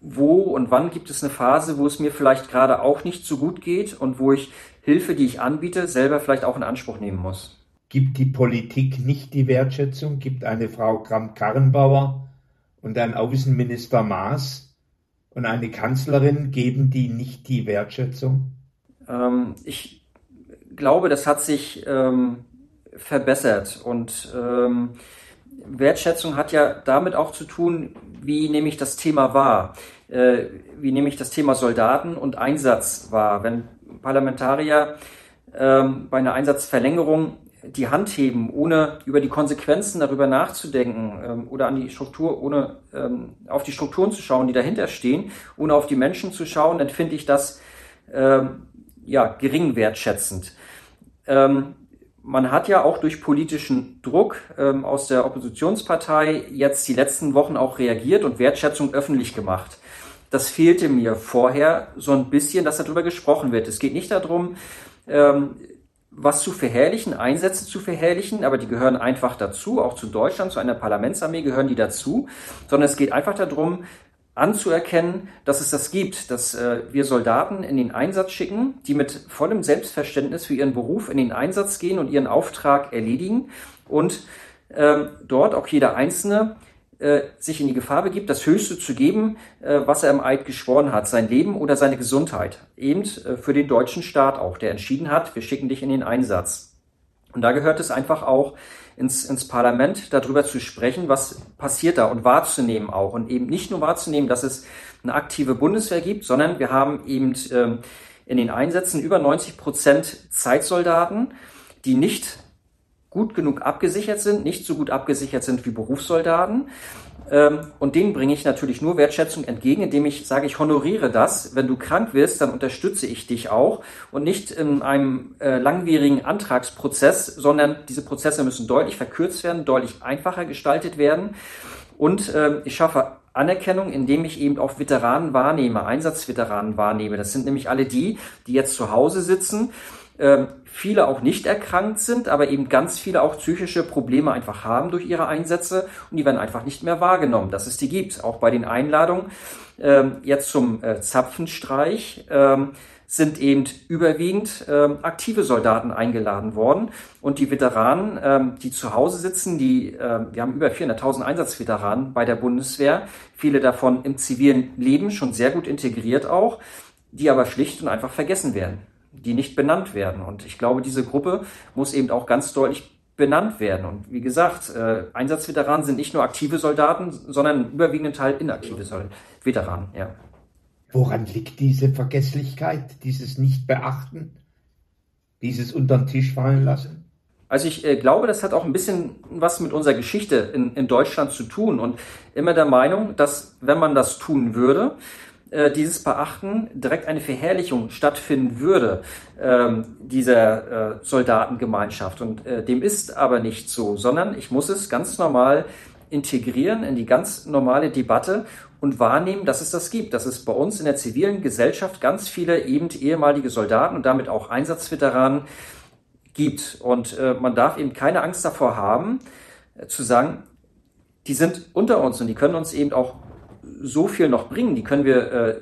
wo und wann gibt es eine Phase, wo es mir vielleicht gerade auch nicht so gut geht und wo ich Hilfe, die ich anbiete, selber vielleicht auch in Anspruch nehmen muss. Gibt die Politik nicht die Wertschätzung? Gibt eine Frau Kramp-Karrenbauer und ein Außenminister Maas und eine Kanzlerin, geben die nicht die Wertschätzung? Ähm, ich glaube, das hat sich ähm, verbessert und ähm, Wertschätzung hat ja damit auch zu tun, wie nehme ich das Thema wahr, äh, wie nehme ich das Thema Soldaten und Einsatz wahr. Wenn Parlamentarier ähm, bei einer Einsatzverlängerung die Hand heben, ohne über die Konsequenzen darüber nachzudenken ähm, oder an die Struktur, ohne ähm, auf die Strukturen zu schauen, die dahinter stehen, ohne auf die Menschen zu schauen, dann finde ich das ähm, ja gering wertschätzend. Ähm, man hat ja auch durch politischen Druck ähm, aus der Oppositionspartei jetzt die letzten Wochen auch reagiert und Wertschätzung öffentlich gemacht. Das fehlte mir vorher so ein bisschen, dass darüber gesprochen wird. Es geht nicht darum, ähm, was zu verherrlichen, Einsätze zu verherrlichen, aber die gehören einfach dazu, auch zu Deutschland, zu einer Parlamentsarmee gehören die dazu, sondern es geht einfach darum, anzuerkennen, dass es das gibt, dass äh, wir Soldaten in den Einsatz schicken, die mit vollem Selbstverständnis für ihren Beruf in den Einsatz gehen und ihren Auftrag erledigen. Und ähm, dort auch jeder Einzelne äh, sich in die Gefahr begibt, das Höchste zu geben, äh, was er im Eid geschworen hat, sein Leben oder seine Gesundheit. Eben äh, für den deutschen Staat auch, der entschieden hat, wir schicken dich in den Einsatz. Und da gehört es einfach auch ins, ins Parlament, darüber zu sprechen, was passiert da und wahrzunehmen auch. Und eben nicht nur wahrzunehmen, dass es eine aktive Bundeswehr gibt, sondern wir haben eben ähm, in den Einsätzen über 90 Prozent Zeitsoldaten, die nicht gut genug abgesichert sind, nicht so gut abgesichert sind wie Berufssoldaten. Ähm, und denen bringe ich natürlich nur Wertschätzung entgegen, indem ich sage, ich honoriere das. Wenn du krank wirst, dann unterstütze ich dich auch und nicht in einem äh, langwierigen Antragsprozess, sondern diese Prozesse müssen deutlich verkürzt werden, deutlich einfacher gestaltet werden. Und äh, ich schaffe Anerkennung, indem ich eben auch Veteranen wahrnehme, Einsatzveteranen wahrnehme. Das sind nämlich alle die, die jetzt zu Hause sitzen ähm, viele auch nicht erkrankt sind, aber eben ganz viele auch psychische Probleme einfach haben durch ihre Einsätze und die werden einfach nicht mehr wahrgenommen, dass es die gibt. Auch bei den Einladungen ähm, jetzt zum äh, Zapfenstreich ähm, sind eben überwiegend ähm, aktive Soldaten eingeladen worden und die Veteranen, ähm, die zu Hause sitzen, die äh, wir haben über 400.000 Einsatzveteranen bei der Bundeswehr, viele davon im zivilen Leben schon sehr gut integriert auch, die aber schlicht und einfach vergessen werden die nicht benannt werden. Und ich glaube, diese Gruppe muss eben auch ganz deutlich benannt werden. Und wie gesagt, äh, Einsatzveteranen sind nicht nur aktive Soldaten, sondern im überwiegenden Teil inaktive Veteranen. Ja. Woran liegt diese Vergesslichkeit, dieses Nichtbeachten, dieses unter den Tisch fallen lassen? Also ich äh, glaube, das hat auch ein bisschen was mit unserer Geschichte in, in Deutschland zu tun und immer der Meinung, dass wenn man das tun würde, äh, dieses Beachten direkt eine Verherrlichung stattfinden würde, ähm, dieser äh, Soldatengemeinschaft. Und äh, dem ist aber nicht so, sondern ich muss es ganz normal integrieren in die ganz normale Debatte und wahrnehmen, dass es das gibt, dass es bei uns in der zivilen Gesellschaft ganz viele eben ehemalige Soldaten und damit auch Einsatzveteranen gibt. Und äh, man darf eben keine Angst davor haben, äh, zu sagen, die sind unter uns und die können uns eben auch so viel noch bringen. Die können wir, äh,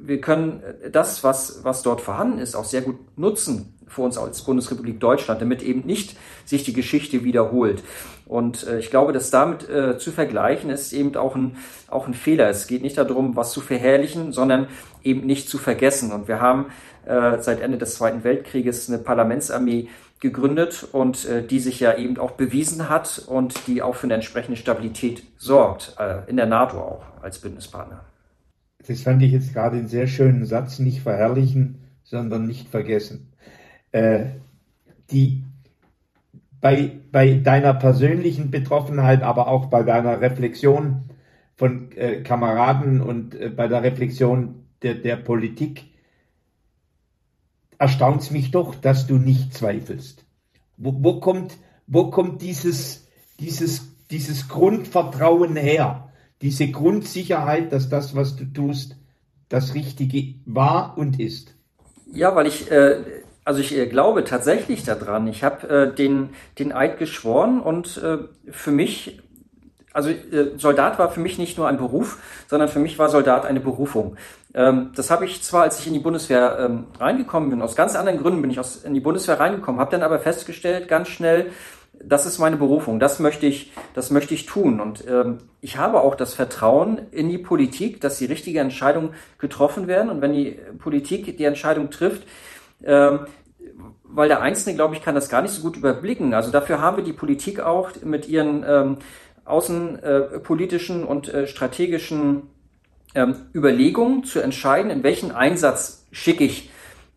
wir können das, was, was dort vorhanden ist, auch sehr gut nutzen für uns als Bundesrepublik Deutschland, damit eben nicht sich die Geschichte wiederholt. Und äh, ich glaube, dass damit äh, zu vergleichen ist eben auch ein, auch ein Fehler. Es geht nicht darum, was zu verherrlichen, sondern eben nicht zu vergessen. Und wir haben äh, seit Ende des Zweiten Weltkrieges eine Parlamentsarmee gegründet und äh, die sich ja eben auch bewiesen hat und die auch für eine entsprechende Stabilität sorgt, äh, in der NATO auch als Bündnispartner. Das fand ich jetzt gerade einen sehr schönen Satz, nicht verherrlichen, sondern nicht vergessen. Äh, die, bei, bei deiner persönlichen Betroffenheit, aber auch bei deiner Reflexion von äh, Kameraden und äh, bei der Reflexion der, der Politik, erstaunt es mich doch, dass du nicht zweifelst. Wo, wo, kommt, wo kommt dieses, dieses, dieses Grundvertrauen her? Diese Grundsicherheit, dass das, was du tust, das Richtige war und ist? Ja, weil ich, äh, also ich äh, glaube tatsächlich daran. Ich habe äh, den, den Eid geschworen und äh, für mich also äh, Soldat war für mich nicht nur ein Beruf, sondern für mich war Soldat eine Berufung. Ähm, das habe ich zwar, als ich in die Bundeswehr ähm, reingekommen bin, aus ganz anderen Gründen bin ich aus, in die Bundeswehr reingekommen, habe dann aber festgestellt, ganz schnell, das ist meine Berufung, das möchte ich, das möchte ich tun. Und ähm, ich habe auch das Vertrauen in die Politik, dass die richtige Entscheidung getroffen werden. Und wenn die Politik die Entscheidung trifft, ähm, weil der Einzelne, glaube ich, kann das gar nicht so gut überblicken. Also dafür haben wir die Politik auch mit ihren ähm, außenpolitischen und äh, strategischen ähm, Überlegungen zu entscheiden, in welchen Einsatz schicke ich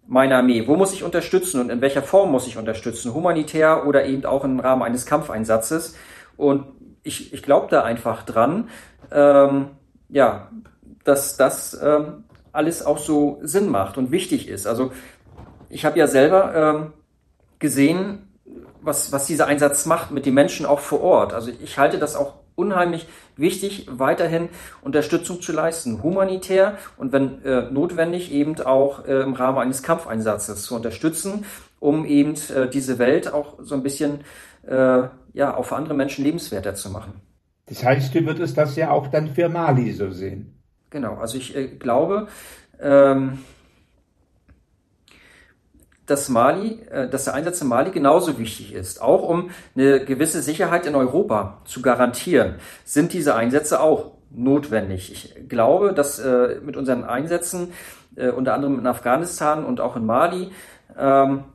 meine Armee, wo muss ich unterstützen und in welcher Form muss ich unterstützen, humanitär oder eben auch im Rahmen eines Kampfeinsatzes. Und ich, ich glaube da einfach dran, ähm, ja, dass das ähm, alles auch so Sinn macht und wichtig ist. Also ich habe ja selber ähm, gesehen, was, was dieser Einsatz macht mit den Menschen auch vor Ort. Also ich halte das auch unheimlich wichtig, weiterhin Unterstützung zu leisten, humanitär und wenn äh, notwendig eben auch äh, im Rahmen eines Kampfeinsatzes zu unterstützen um eben äh, diese Welt auch so ein bisschen äh, ja, auch für andere Menschen lebenswerter zu machen. Das heißt, du würdest das ja auch dann für Mali so sehen. Genau, also ich äh, glaube, ähm, dass Mali, äh, dass der Einsatz in Mali genauso wichtig ist. Auch um eine gewisse Sicherheit in Europa zu garantieren, sind diese Einsätze auch notwendig. Ich glaube, dass äh, mit unseren Einsätzen, äh, unter anderem in Afghanistan und auch in Mali, ähm,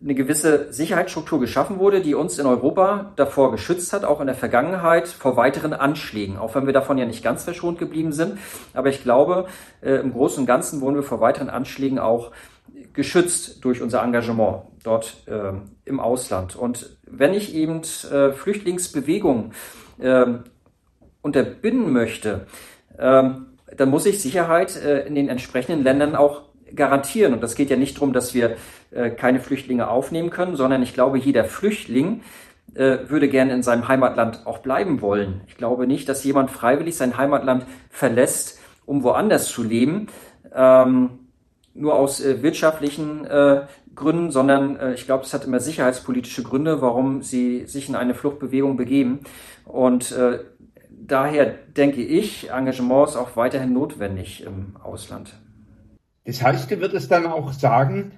eine gewisse Sicherheitsstruktur geschaffen wurde, die uns in Europa davor geschützt hat, auch in der Vergangenheit vor weiteren Anschlägen, auch wenn wir davon ja nicht ganz verschont geblieben sind. Aber ich glaube, im Großen und Ganzen wurden wir vor weiteren Anschlägen auch geschützt durch unser Engagement dort äh, im Ausland. Und wenn ich eben äh, Flüchtlingsbewegungen äh, unterbinden möchte, äh, dann muss ich Sicherheit äh, in den entsprechenden Ländern auch garantieren. Und das geht ja nicht darum, dass wir äh, keine Flüchtlinge aufnehmen können, sondern ich glaube, jeder Flüchtling äh, würde gerne in seinem Heimatland auch bleiben wollen. Ich glaube nicht, dass jemand freiwillig sein Heimatland verlässt, um woanders zu leben, ähm, nur aus äh, wirtschaftlichen äh, Gründen, sondern äh, ich glaube, es hat immer sicherheitspolitische Gründe, warum sie sich in eine Fluchtbewegung begeben. Und äh, daher denke ich, Engagement ist auch weiterhin notwendig im Ausland. Das heißt, du würdest dann auch sagen,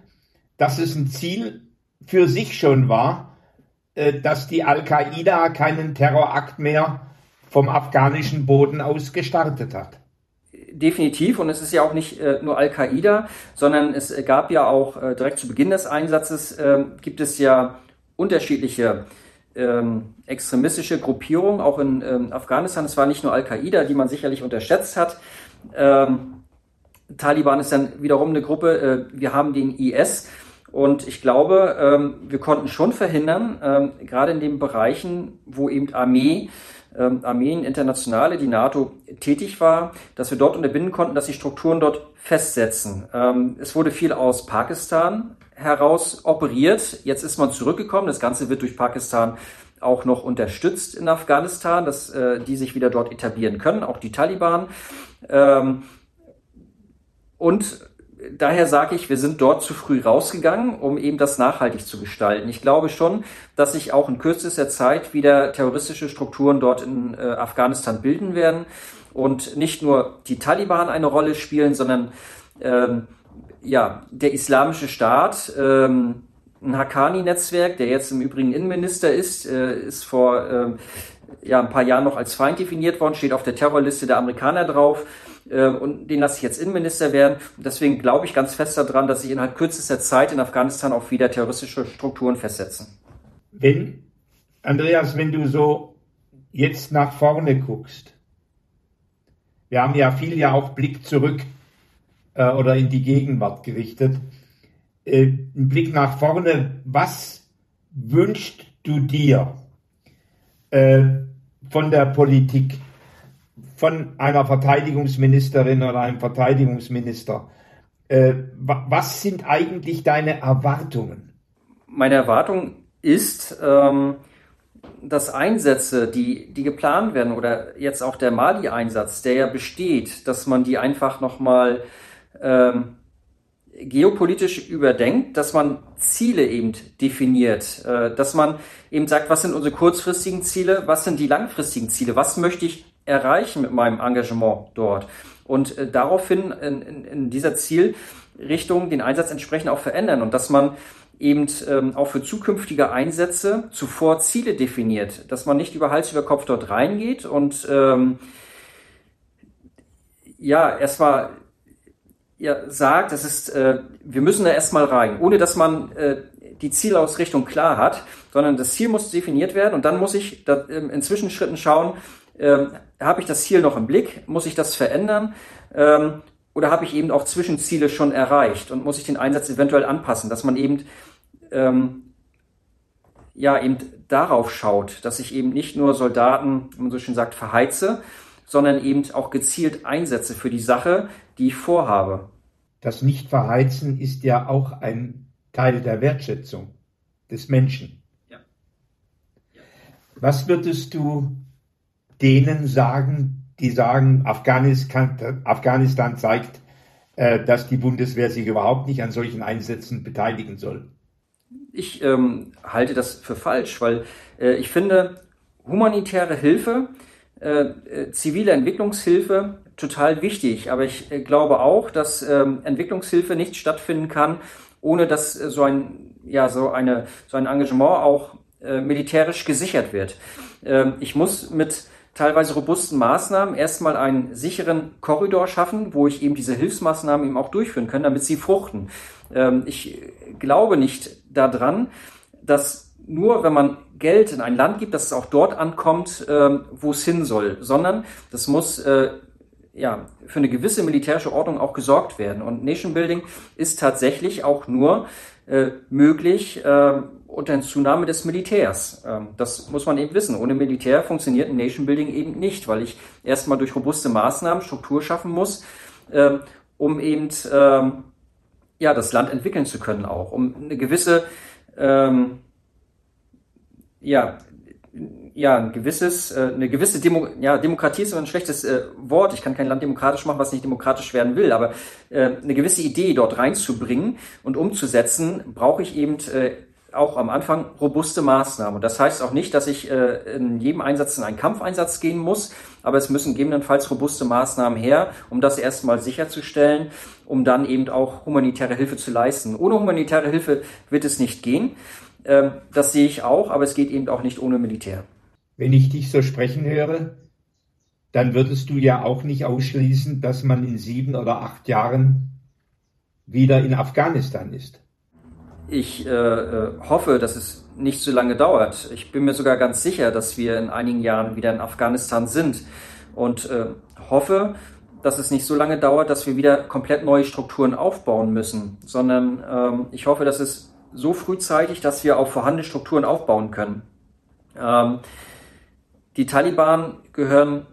dass es ein Ziel für sich schon war, äh, dass die Al-Qaida keinen Terrorakt mehr vom afghanischen Boden aus gestartet hat. Definitiv, und es ist ja auch nicht äh, nur Al-Qaida, sondern es gab ja auch äh, direkt zu Beginn des Einsatzes, ähm, gibt es ja unterschiedliche ähm, extremistische Gruppierungen, auch in ähm, Afghanistan. Es war nicht nur Al-Qaida, die man sicherlich unterschätzt hat. Taliban ist dann wiederum eine Gruppe, äh, wir haben den IS. Und ich glaube, ähm, wir konnten schon verhindern, ähm, gerade in den Bereichen, wo eben Armee, ähm, Armeen internationale, die NATO tätig war, dass wir dort unterbinden konnten, dass die Strukturen dort festsetzen. Ähm, es wurde viel aus Pakistan heraus operiert. Jetzt ist man zurückgekommen. Das Ganze wird durch Pakistan auch noch unterstützt in Afghanistan, dass äh, die sich wieder dort etablieren können, auch die Taliban. Ähm, und daher sage ich, wir sind dort zu früh rausgegangen, um eben das nachhaltig zu gestalten. Ich glaube schon, dass sich auch in kürzester Zeit wieder terroristische Strukturen dort in äh, Afghanistan bilden werden und nicht nur die Taliban eine Rolle spielen, sondern ähm, ja, der islamische Staat, ähm, ein Haqqani-Netzwerk, der jetzt im Übrigen Innenminister ist, äh, ist vor äh, ja, ein paar Jahren noch als Feind definiert worden, steht auf der Terrorliste der Amerikaner drauf. Äh, und den lasse ich jetzt Innenminister werden. Und deswegen glaube ich ganz fest daran, dass sich innerhalb kürzester Zeit in Afghanistan auch wieder terroristische Strukturen festsetzen. Wenn, Andreas, wenn du so jetzt nach vorne guckst, wir haben ja viel ja auch Blick zurück äh, oder in die Gegenwart gerichtet. Äh, ein Blick nach vorne, was wünschst du dir äh, von der Politik? von einer Verteidigungsministerin oder einem Verteidigungsminister. Äh, was sind eigentlich deine Erwartungen? Meine Erwartung ist, ähm, dass Einsätze, die, die geplant werden oder jetzt auch der Mali-Einsatz, der ja besteht, dass man die einfach nochmal ähm, geopolitisch überdenkt, dass man Ziele eben definiert, äh, dass man eben sagt, was sind unsere kurzfristigen Ziele, was sind die langfristigen Ziele, was möchte ich erreichen mit meinem Engagement dort. Und äh, daraufhin in, in, in dieser Zielrichtung den Einsatz entsprechend auch verändern und dass man eben ähm, auch für zukünftige Einsätze zuvor Ziele definiert, dass man nicht über Hals über Kopf dort reingeht und ähm, ja, erstmal ja, sagt, es ist, äh, wir müssen da erstmal rein, ohne dass man äh, die Zielausrichtung klar hat, sondern das Ziel muss definiert werden und dann muss ich da, ähm, in Zwischenschritten schauen, ähm, habe ich das Ziel noch im Blick? Muss ich das verändern? Ähm, oder habe ich eben auch Zwischenziele schon erreicht und muss ich den Einsatz eventuell anpassen, dass man eben ähm, ja eben darauf schaut, dass ich eben nicht nur Soldaten, wie man so schön sagt, verheize, sondern eben auch gezielt einsetze für die Sache, die ich vorhabe. Das Nicht-Verheizen ist ja auch ein Teil der Wertschätzung des Menschen. Ja. Ja. Was würdest du denen sagen, die sagen, Afghanistan, Afghanistan zeigt, äh, dass die Bundeswehr sich überhaupt nicht an solchen Einsätzen beteiligen soll? Ich ähm, halte das für falsch, weil äh, ich finde, humanitäre Hilfe, äh, zivile Entwicklungshilfe total wichtig. Aber ich äh, glaube auch, dass ähm, Entwicklungshilfe nicht stattfinden kann, ohne dass äh, so ein, ja, so eine, so ein Engagement auch äh, militärisch gesichert wird. Ähm, ich muss mit teilweise robusten Maßnahmen erstmal einen sicheren Korridor schaffen, wo ich eben diese Hilfsmaßnahmen eben auch durchführen kann, damit sie fruchten. Ähm, ich glaube nicht daran, dass nur wenn man Geld in ein Land gibt, dass es auch dort ankommt, ähm, wo es hin soll, sondern das muss äh, ja, für eine gewisse militärische Ordnung auch gesorgt werden. Und Nation Building ist tatsächlich auch nur äh, möglich äh, unter Zunahme des Militärs. Ähm, das muss man eben wissen. Ohne Militär funktioniert ein Nation Building eben nicht, weil ich erstmal durch robuste Maßnahmen Struktur schaffen muss, äh, um eben ähm, ja, das Land entwickeln zu können auch, um eine gewisse ähm, ja, ja, ein gewisses, äh, eine gewisse Demo ja, Demokratie ist aber ein schlechtes äh, Wort. Ich kann kein Land demokratisch machen, was nicht demokratisch werden will, aber äh, eine gewisse Idee dort reinzubringen und umzusetzen, brauche ich eben äh, auch am Anfang robuste Maßnahmen. Und das heißt auch nicht, dass ich äh, in jedem Einsatz in einen Kampfeinsatz gehen muss, aber es müssen gegebenenfalls robuste Maßnahmen her, um das erstmal sicherzustellen, um dann eben auch humanitäre Hilfe zu leisten. Ohne humanitäre Hilfe wird es nicht gehen. Ähm, das sehe ich auch, aber es geht eben auch nicht ohne Militär. Wenn ich dich so sprechen höre, dann würdest du ja auch nicht ausschließen, dass man in sieben oder acht Jahren wieder in Afghanistan ist. Ich äh, äh, hoffe, dass es nicht so lange dauert. Ich bin mir sogar ganz sicher, dass wir in einigen Jahren wieder in Afghanistan sind und äh, hoffe, dass es nicht so lange dauert, dass wir wieder komplett neue Strukturen aufbauen müssen, sondern ähm, ich hoffe, dass es so frühzeitig, dass wir auf vorhandene Strukturen aufbauen können. Ähm, die Taliban gehören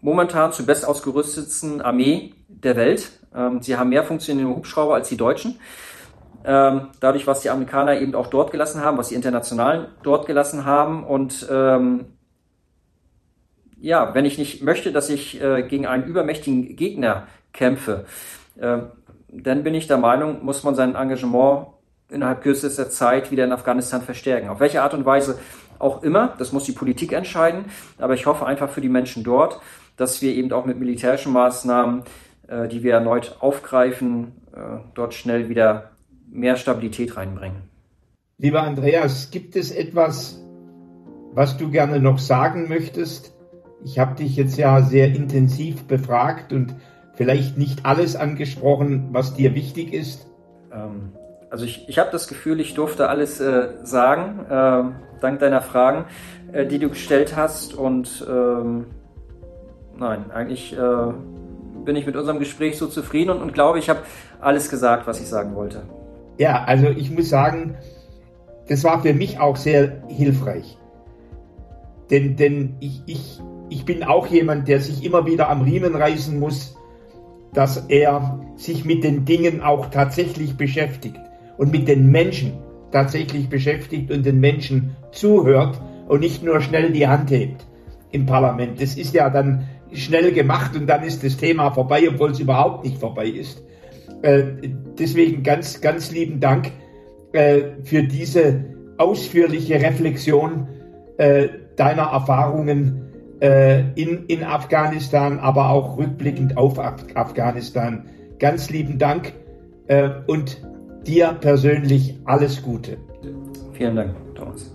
momentan zur bestausgerüstetsten Armee der Welt. Ähm, sie haben mehr funktionierende Hubschrauber als die Deutschen. Ähm, dadurch, was die Amerikaner eben auch dort gelassen haben, was die Internationalen dort gelassen haben. Und ähm, ja, wenn ich nicht möchte, dass ich äh, gegen einen übermächtigen Gegner kämpfe, äh, dann bin ich der Meinung, muss man sein Engagement innerhalb kürzester Zeit wieder in Afghanistan verstärken. Auf welche Art und Weise auch immer, das muss die Politik entscheiden, aber ich hoffe einfach für die Menschen dort, dass wir eben auch mit militärischen Maßnahmen, äh, die wir erneut aufgreifen, äh, dort schnell wieder mehr Stabilität reinbringen. Lieber Andreas, gibt es etwas, was du gerne noch sagen möchtest? Ich habe dich jetzt ja sehr intensiv befragt und vielleicht nicht alles angesprochen, was dir wichtig ist. Ähm, also ich, ich habe das Gefühl, ich durfte alles äh, sagen, äh, dank deiner Fragen, äh, die du gestellt hast. Und ähm, nein, eigentlich äh, bin ich mit unserem Gespräch so zufrieden und, und glaube, ich habe alles gesagt, was ich sagen wollte. Ja, also ich muss sagen, das war für mich auch sehr hilfreich. Denn, denn ich, ich, ich bin auch jemand, der sich immer wieder am Riemen reißen muss, dass er sich mit den Dingen auch tatsächlich beschäftigt und mit den Menschen tatsächlich beschäftigt und den Menschen zuhört und nicht nur schnell die Hand hebt im Parlament. Das ist ja dann schnell gemacht und dann ist das Thema vorbei, obwohl es überhaupt nicht vorbei ist. Äh, deswegen ganz, ganz lieben Dank äh, für diese ausführliche Reflexion äh, deiner Erfahrungen in, in Afghanistan, aber auch rückblickend auf Af Afghanistan. Ganz lieben Dank und dir persönlich alles Gute. Vielen Dank, Thomas.